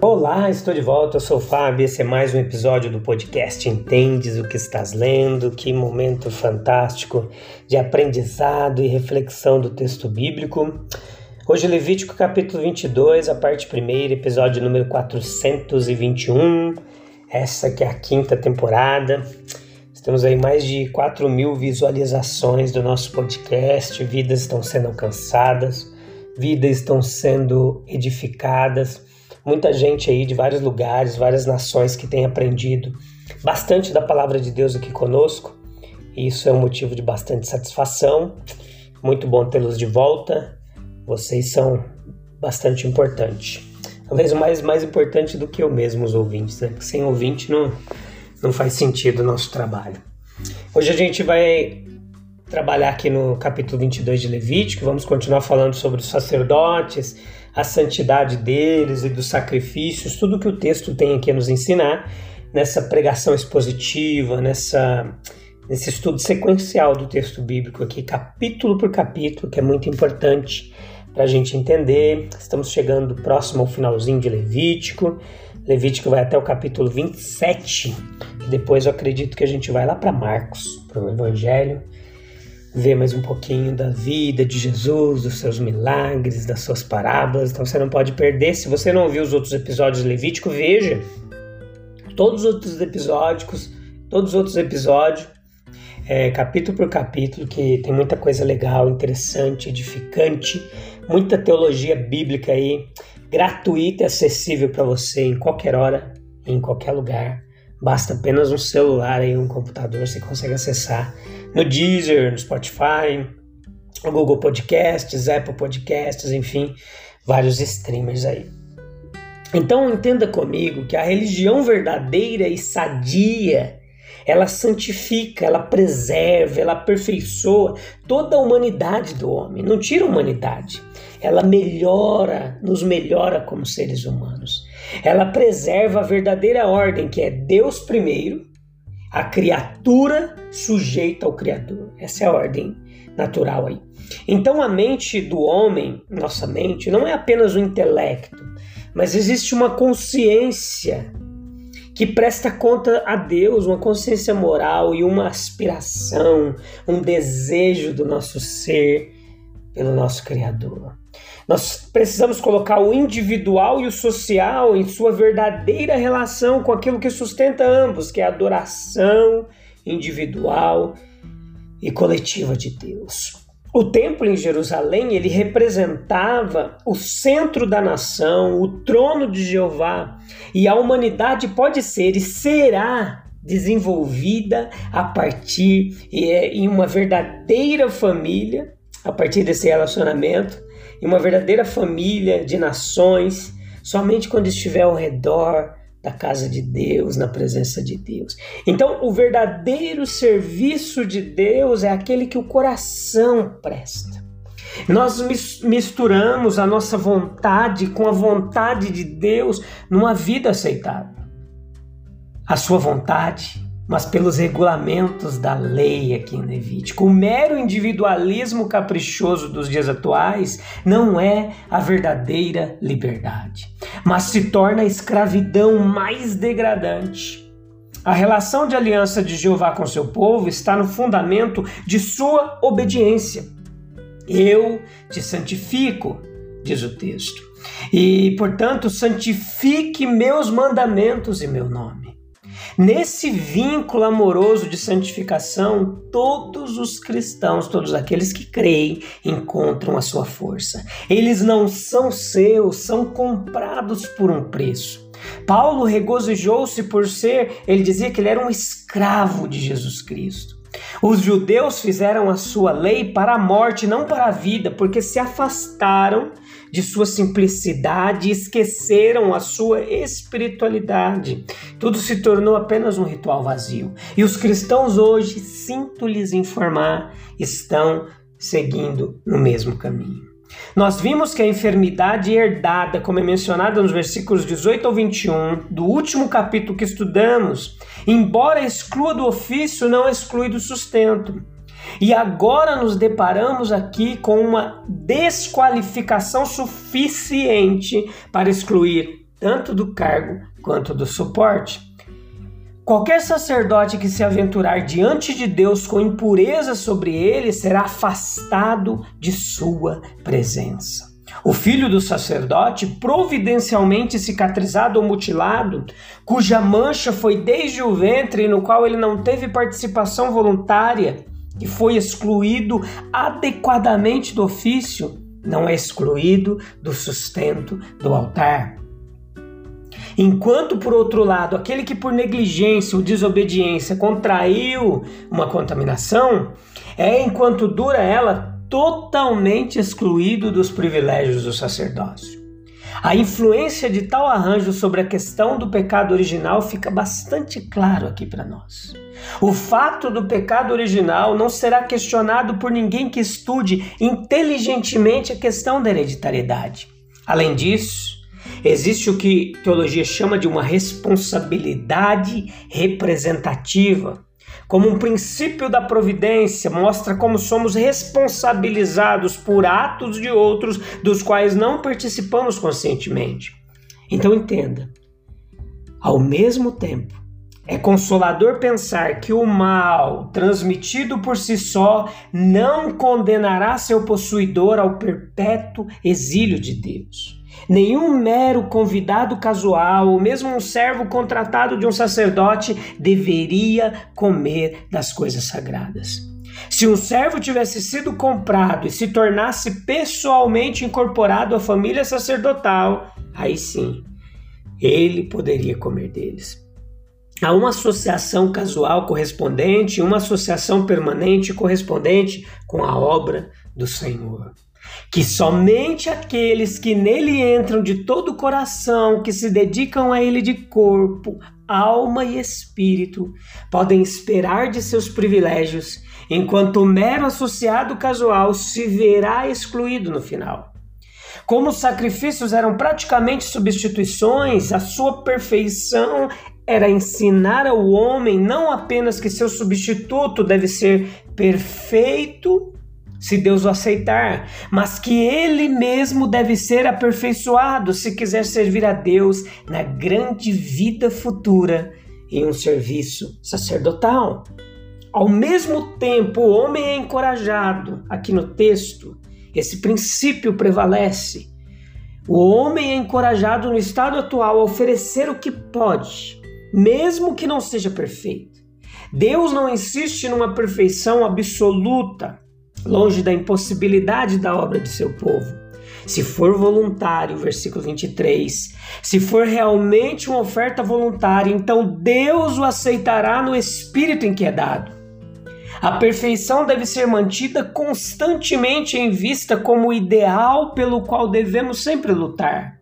Olá, estou de volta, eu sou o Fábio, esse é mais um episódio do podcast Entendes o que estás lendo, que momento fantástico de aprendizado e reflexão do texto bíblico. Hoje Levítico capítulo 22, a parte primeira, episódio número 421, essa que é a quinta temporada. Temos aí mais de 4 mil visualizações do nosso podcast, vidas estão sendo alcançadas, vidas estão sendo edificadas muita gente aí de vários lugares, várias nações que tem aprendido bastante da palavra de Deus aqui conosco. E isso é um motivo de bastante satisfação. Muito bom tê-los de volta. Vocês são bastante importantes. Talvez mais, mais importante do que eu mesmo, os ouvintes, né? Porque sem ouvinte não, não faz sentido o nosso trabalho. Hoje a gente vai trabalhar aqui no capítulo 22 de Levítico, vamos continuar falando sobre os sacerdotes, a santidade deles e dos sacrifícios, tudo que o texto tem aqui a nos ensinar nessa pregação expositiva, nessa, nesse estudo sequencial do texto bíblico aqui, capítulo por capítulo, que é muito importante para a gente entender. Estamos chegando próximo ao finalzinho de Levítico. Levítico vai até o capítulo 27, e depois eu acredito que a gente vai lá para Marcos, para o Evangelho ver mais um pouquinho da vida de Jesus, dos seus milagres, das suas parábolas. Então você não pode perder. Se você não ouviu os outros episódios de Levítico, veja todos os outros episódios, todos os outros episódios, é, capítulo por capítulo, que tem muita coisa legal, interessante, edificante, muita teologia bíblica aí, gratuita e acessível para você em qualquer hora, em qualquer lugar. Basta apenas um celular e um computador, você consegue acessar no Deezer, no Spotify, no Google Podcasts, Apple Podcasts, enfim, vários streamers aí. Então entenda comigo que a religião verdadeira e sadia, ela santifica, ela preserva, ela aperfeiçoa toda a humanidade do homem, não tira a humanidade. Ela melhora, nos melhora como seres humanos. Ela preserva a verdadeira ordem, que é Deus primeiro, a criatura sujeita ao Criador. Essa é a ordem natural aí. Então a mente do homem, nossa mente, não é apenas o intelecto, mas existe uma consciência que presta conta a Deus, uma consciência moral e uma aspiração, um desejo do nosso ser pelo nosso Criador. Nós precisamos colocar o individual e o social em sua verdadeira relação com aquilo que sustenta ambos, que é a adoração individual e coletiva de Deus. O templo em Jerusalém, ele representava o centro da nação, o trono de Jeová, e a humanidade pode ser e será desenvolvida a partir é, em uma verdadeira família, a partir desse relacionamento e uma verdadeira família de nações somente quando estiver ao redor da casa de Deus, na presença de Deus. Então, o verdadeiro serviço de Deus é aquele que o coração presta. Nós misturamos a nossa vontade com a vontade de Deus numa vida aceitável. A sua vontade mas pelos regulamentos da lei aqui em Levítico. O mero individualismo caprichoso dos dias atuais não é a verdadeira liberdade, mas se torna a escravidão mais degradante. A relação de aliança de Jeová com seu povo está no fundamento de sua obediência. Eu te santifico, diz o texto, e, portanto, santifique meus mandamentos e meu nome. Nesse vínculo amoroso de santificação, todos os cristãos, todos aqueles que creem, encontram a sua força. Eles não são seus, são comprados por um preço. Paulo regozijou-se por ser, ele dizia que ele era um escravo de Jesus Cristo. Os judeus fizeram a sua lei para a morte, não para a vida, porque se afastaram de sua simplicidade esqueceram a sua espiritualidade. Tudo se tornou apenas um ritual vazio. E os cristãos hoje, sinto lhes informar, estão seguindo no mesmo caminho. Nós vimos que a enfermidade herdada, como é mencionada nos versículos 18 ao 21 do último capítulo que estudamos, embora exclua do ofício, não exclui do sustento. E agora nos deparamos aqui com uma desqualificação suficiente para excluir tanto do cargo quanto do suporte. Qualquer sacerdote que se aventurar diante de Deus com impureza sobre ele será afastado de sua presença. O filho do sacerdote, providencialmente cicatrizado ou mutilado, cuja mancha foi desde o ventre e no qual ele não teve participação voluntária, que foi excluído adequadamente do ofício, não é excluído do sustento do altar. Enquanto, por outro lado, aquele que por negligência ou desobediência contraiu uma contaminação, é, enquanto dura ela, totalmente excluído dos privilégios do sacerdócio. A influência de tal arranjo sobre a questão do pecado original fica bastante claro aqui para nós. O fato do pecado original não será questionado por ninguém que estude inteligentemente a questão da hereditariedade. Além disso, existe o que teologia chama de uma responsabilidade representativa. Como um princípio da providência, mostra como somos responsabilizados por atos de outros dos quais não participamos conscientemente. Então entenda, ao mesmo tempo é consolador pensar que o mal, transmitido por si só, não condenará seu possuidor ao perpétuo exílio de Deus. Nenhum mero convidado casual, ou mesmo um servo contratado de um sacerdote, deveria comer das coisas sagradas. Se um servo tivesse sido comprado e se tornasse pessoalmente incorporado à família sacerdotal, aí sim, ele poderia comer deles. Há uma associação casual correspondente uma associação permanente correspondente com a obra do Senhor. Que somente aqueles que nele entram de todo o coração, que se dedicam a ele de corpo, alma e espírito, podem esperar de seus privilégios, enquanto o mero associado casual se verá excluído no final. Como os sacrifícios eram praticamente substituições, a sua perfeição era ensinar ao homem não apenas que seu substituto deve ser perfeito, se Deus o aceitar, mas que ele mesmo deve ser aperfeiçoado se quiser servir a Deus na grande vida futura em um serviço sacerdotal. Ao mesmo tempo, o homem é encorajado, aqui no texto, esse princípio prevalece. O homem é encorajado no estado atual a oferecer o que pode mesmo que não seja perfeito. Deus não insiste numa perfeição absoluta, longe da impossibilidade da obra de seu povo. Se for voluntário, versículo 23, se for realmente uma oferta voluntária, então Deus o aceitará no espírito em que é dado. A perfeição deve ser mantida constantemente em vista como ideal pelo qual devemos sempre lutar.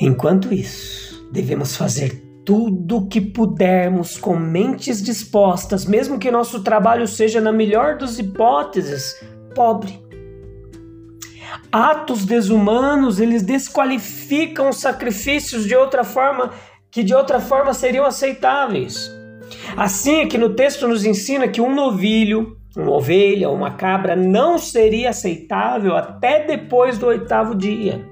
Enquanto isso, Devemos fazer tudo que pudermos com mentes dispostas, mesmo que nosso trabalho seja, na melhor das hipóteses, pobre. Atos desumanos, eles desqualificam os sacrifícios de outra forma que de outra forma seriam aceitáveis. Assim é que no texto nos ensina que um novilho, uma ovelha, uma cabra não seria aceitável até depois do oitavo dia.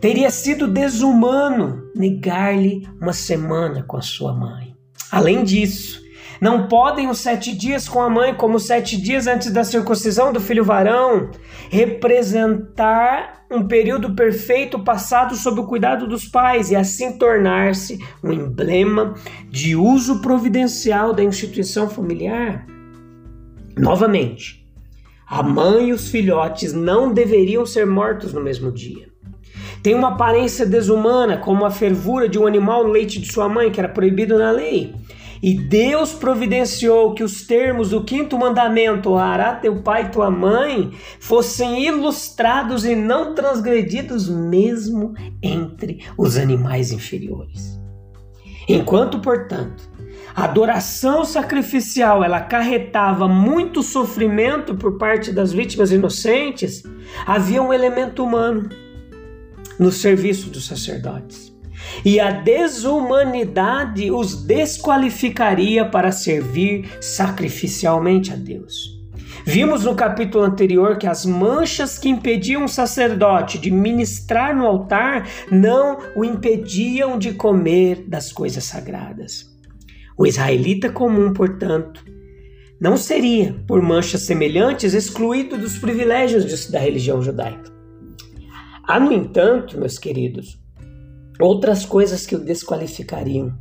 Teria sido desumano negar-lhe uma semana com a sua mãe. Além disso, não podem os sete dias com a mãe, como sete dias antes da circuncisão do filho varão, representar um período perfeito passado sob o cuidado dos pais e assim tornar-se um emblema de uso providencial da instituição familiar. Novamente, a mãe e os filhotes não deveriam ser mortos no mesmo dia. Tem uma aparência desumana, como a fervura de um animal no leite de sua mãe, que era proibido na lei. E Deus providenciou que os termos do quinto mandamento, honrará teu pai e tua mãe, fossem ilustrados e não transgredidos mesmo entre os animais inferiores. Enquanto, portanto, a adoração sacrificial ela acarretava muito sofrimento por parte das vítimas inocentes, havia um elemento humano no serviço dos sacerdotes. E a desumanidade os desqualificaria para servir sacrificialmente a Deus. Vimos no capítulo anterior que as manchas que impediam o sacerdote de ministrar no altar não o impediam de comer das coisas sagradas. O israelita comum, portanto, não seria, por manchas semelhantes, excluído dos privilégios da religião judaica. Há, no entanto, meus queridos, outras coisas que o desqualificariam.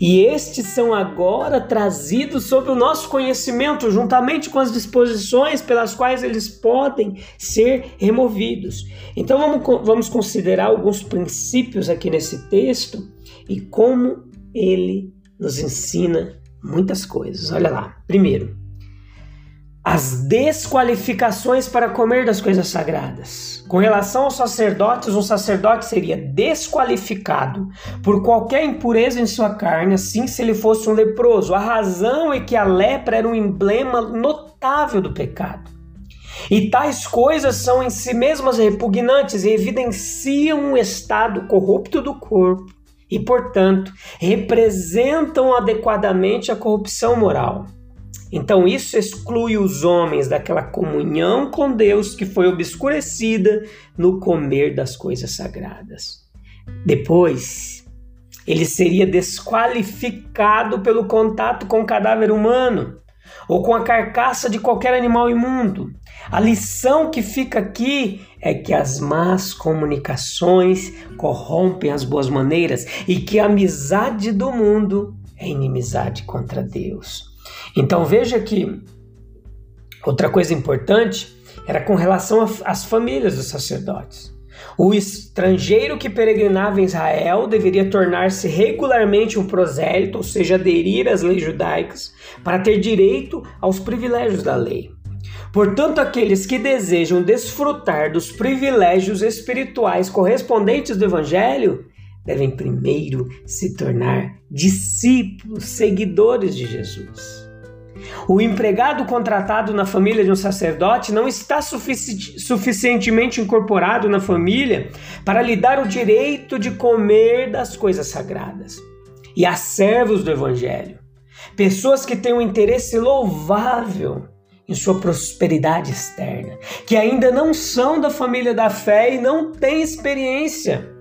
E estes são agora trazidos sob o nosso conhecimento, juntamente com as disposições pelas quais eles podem ser removidos. Então vamos, vamos considerar alguns princípios aqui nesse texto e como ele nos ensina muitas coisas. Olha lá. Primeiro, as desqualificações para comer das coisas sagradas. Com relação aos sacerdotes, um sacerdote seria desqualificado por qualquer impureza em sua carne, assim se ele fosse um leproso. A razão é que a lepra era um emblema notável do pecado. E tais coisas são em si mesmas repugnantes e evidenciam um estado corrupto do corpo e, portanto, representam adequadamente a corrupção moral. Então, isso exclui os homens daquela comunhão com Deus que foi obscurecida no comer das coisas sagradas. Depois, ele seria desqualificado pelo contato com o cadáver humano ou com a carcaça de qualquer animal imundo. A lição que fica aqui é que as más comunicações corrompem as boas maneiras e que a amizade do mundo é inimizade contra Deus. Então veja que outra coisa importante era com relação às famílias dos sacerdotes. O estrangeiro que peregrinava em Israel deveria tornar-se regularmente um prosélito, ou seja, aderir às leis judaicas, para ter direito aos privilégios da lei. Portanto, aqueles que desejam desfrutar dos privilégios espirituais correspondentes do Evangelho devem primeiro se tornar discípulos, seguidores de Jesus. O empregado contratado na família de um sacerdote não está sufici suficientemente incorporado na família para lhe dar o direito de comer das coisas sagradas. E há servos do Evangelho, pessoas que têm um interesse louvável em sua prosperidade externa, que ainda não são da família da fé e não têm experiência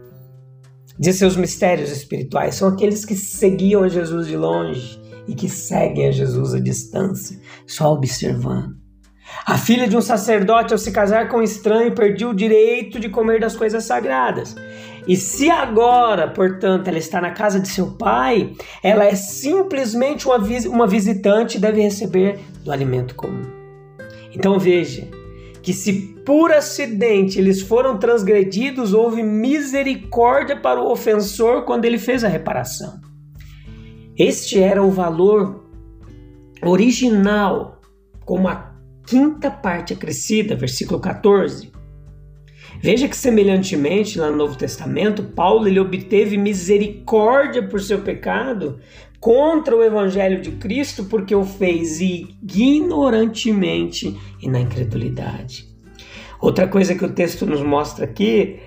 de seus mistérios espirituais, são aqueles que seguiam Jesus de longe e que seguem a Jesus à distância, só observando. A filha de um sacerdote, ao se casar com um estranho, perdia o direito de comer das coisas sagradas. E se agora, portanto, ela está na casa de seu pai, ela é simplesmente uma, uma visitante e deve receber do alimento comum. Então veja que se por acidente eles foram transgredidos, houve misericórdia para o ofensor quando ele fez a reparação. Este era o valor original, como a quinta parte acrescida, versículo 14. Veja que semelhantemente lá no Novo Testamento, Paulo ele obteve misericórdia por seu pecado contra o evangelho de Cristo porque o fez ignorantemente e na incredulidade. Outra coisa que o texto nos mostra aqui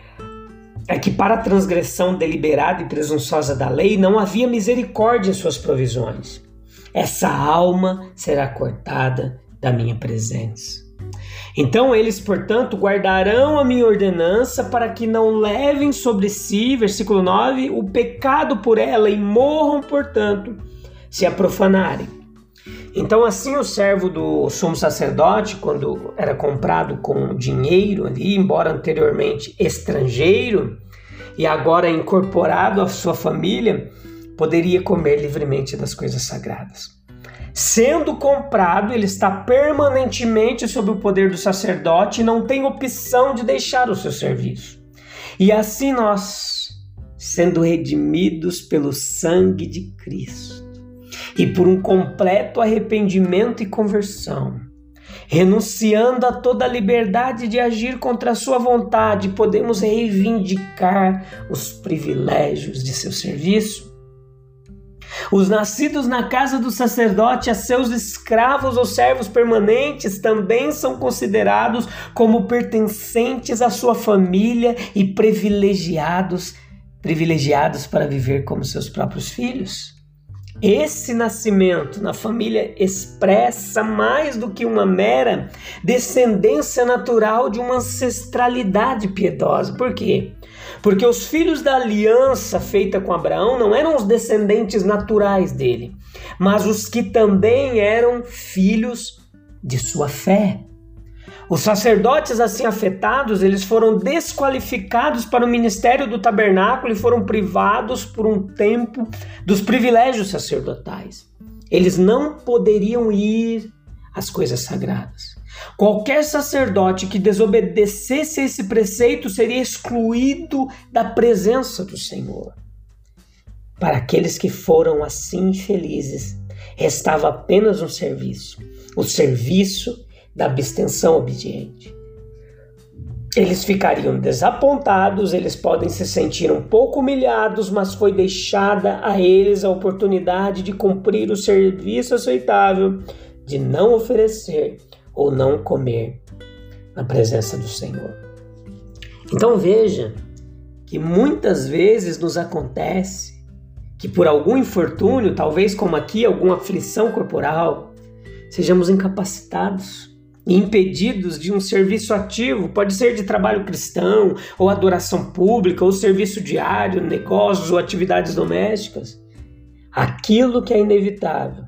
é que para a transgressão deliberada e presunçosa da lei não havia misericórdia em suas provisões. Essa alma será cortada da minha presença. Então eles, portanto, guardarão a minha ordenança para que não levem sobre si, versículo 9, o pecado por ela e morram, portanto, se a profanarem. Então, assim, o servo do sumo sacerdote, quando era comprado com dinheiro ali, embora anteriormente estrangeiro e agora incorporado à sua família, poderia comer livremente das coisas sagradas. Sendo comprado, ele está permanentemente sob o poder do sacerdote e não tem opção de deixar o seu serviço. E assim nós, sendo redimidos pelo sangue de Cristo, e por um completo arrependimento e conversão. Renunciando a toda a liberdade de agir contra a sua vontade, podemos reivindicar os privilégios de seu serviço. Os nascidos na casa do sacerdote, a seus escravos ou servos permanentes, também são considerados como pertencentes à sua família e privilegiados, privilegiados para viver como seus próprios filhos. Esse nascimento na família expressa mais do que uma mera descendência natural de uma ancestralidade piedosa. Por quê? Porque os filhos da aliança feita com Abraão não eram os descendentes naturais dele, mas os que também eram filhos de sua fé. Os sacerdotes assim afetados, eles foram desqualificados para o ministério do tabernáculo e foram privados por um tempo dos privilégios sacerdotais. Eles não poderiam ir às coisas sagradas. Qualquer sacerdote que desobedecesse esse preceito seria excluído da presença do Senhor. Para aqueles que foram assim infelizes, restava apenas um serviço: o serviço da abstenção obediente. Eles ficariam desapontados, eles podem se sentir um pouco humilhados, mas foi deixada a eles a oportunidade de cumprir o serviço aceitável, de não oferecer ou não comer na presença do Senhor. Então veja que muitas vezes nos acontece que por algum infortúnio, talvez como aqui, alguma aflição corporal, sejamos incapacitados impedidos de um serviço ativo, pode ser de trabalho cristão, ou adoração pública, ou serviço diário, negócios ou atividades domésticas. Aquilo que é inevitável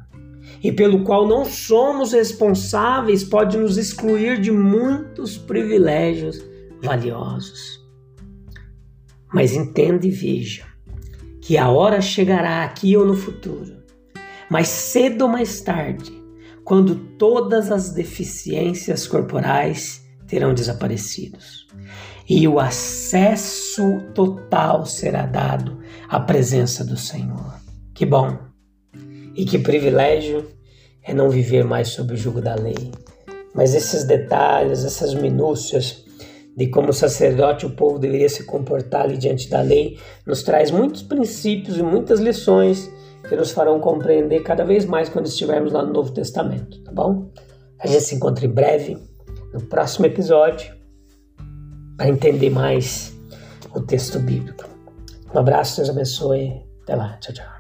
e pelo qual não somos responsáveis pode nos excluir de muitos privilégios valiosos. Mas entenda e veja que a hora chegará aqui ou no futuro, mais cedo ou mais tarde, quando todas as deficiências corporais terão desaparecido e o acesso total será dado à presença do Senhor. Que bom e que privilégio é não viver mais sob o jugo da lei. Mas esses detalhes, essas minúcias de como o sacerdote o povo deveria se comportar ali diante da lei, nos traz muitos princípios e muitas lições que nos farão compreender cada vez mais quando estivermos lá no Novo Testamento, tá bom? A gente se encontra em breve no próximo episódio para entender mais o texto bíblico. Um abraço, Deus abençoe. Até lá. Tchau, tchau.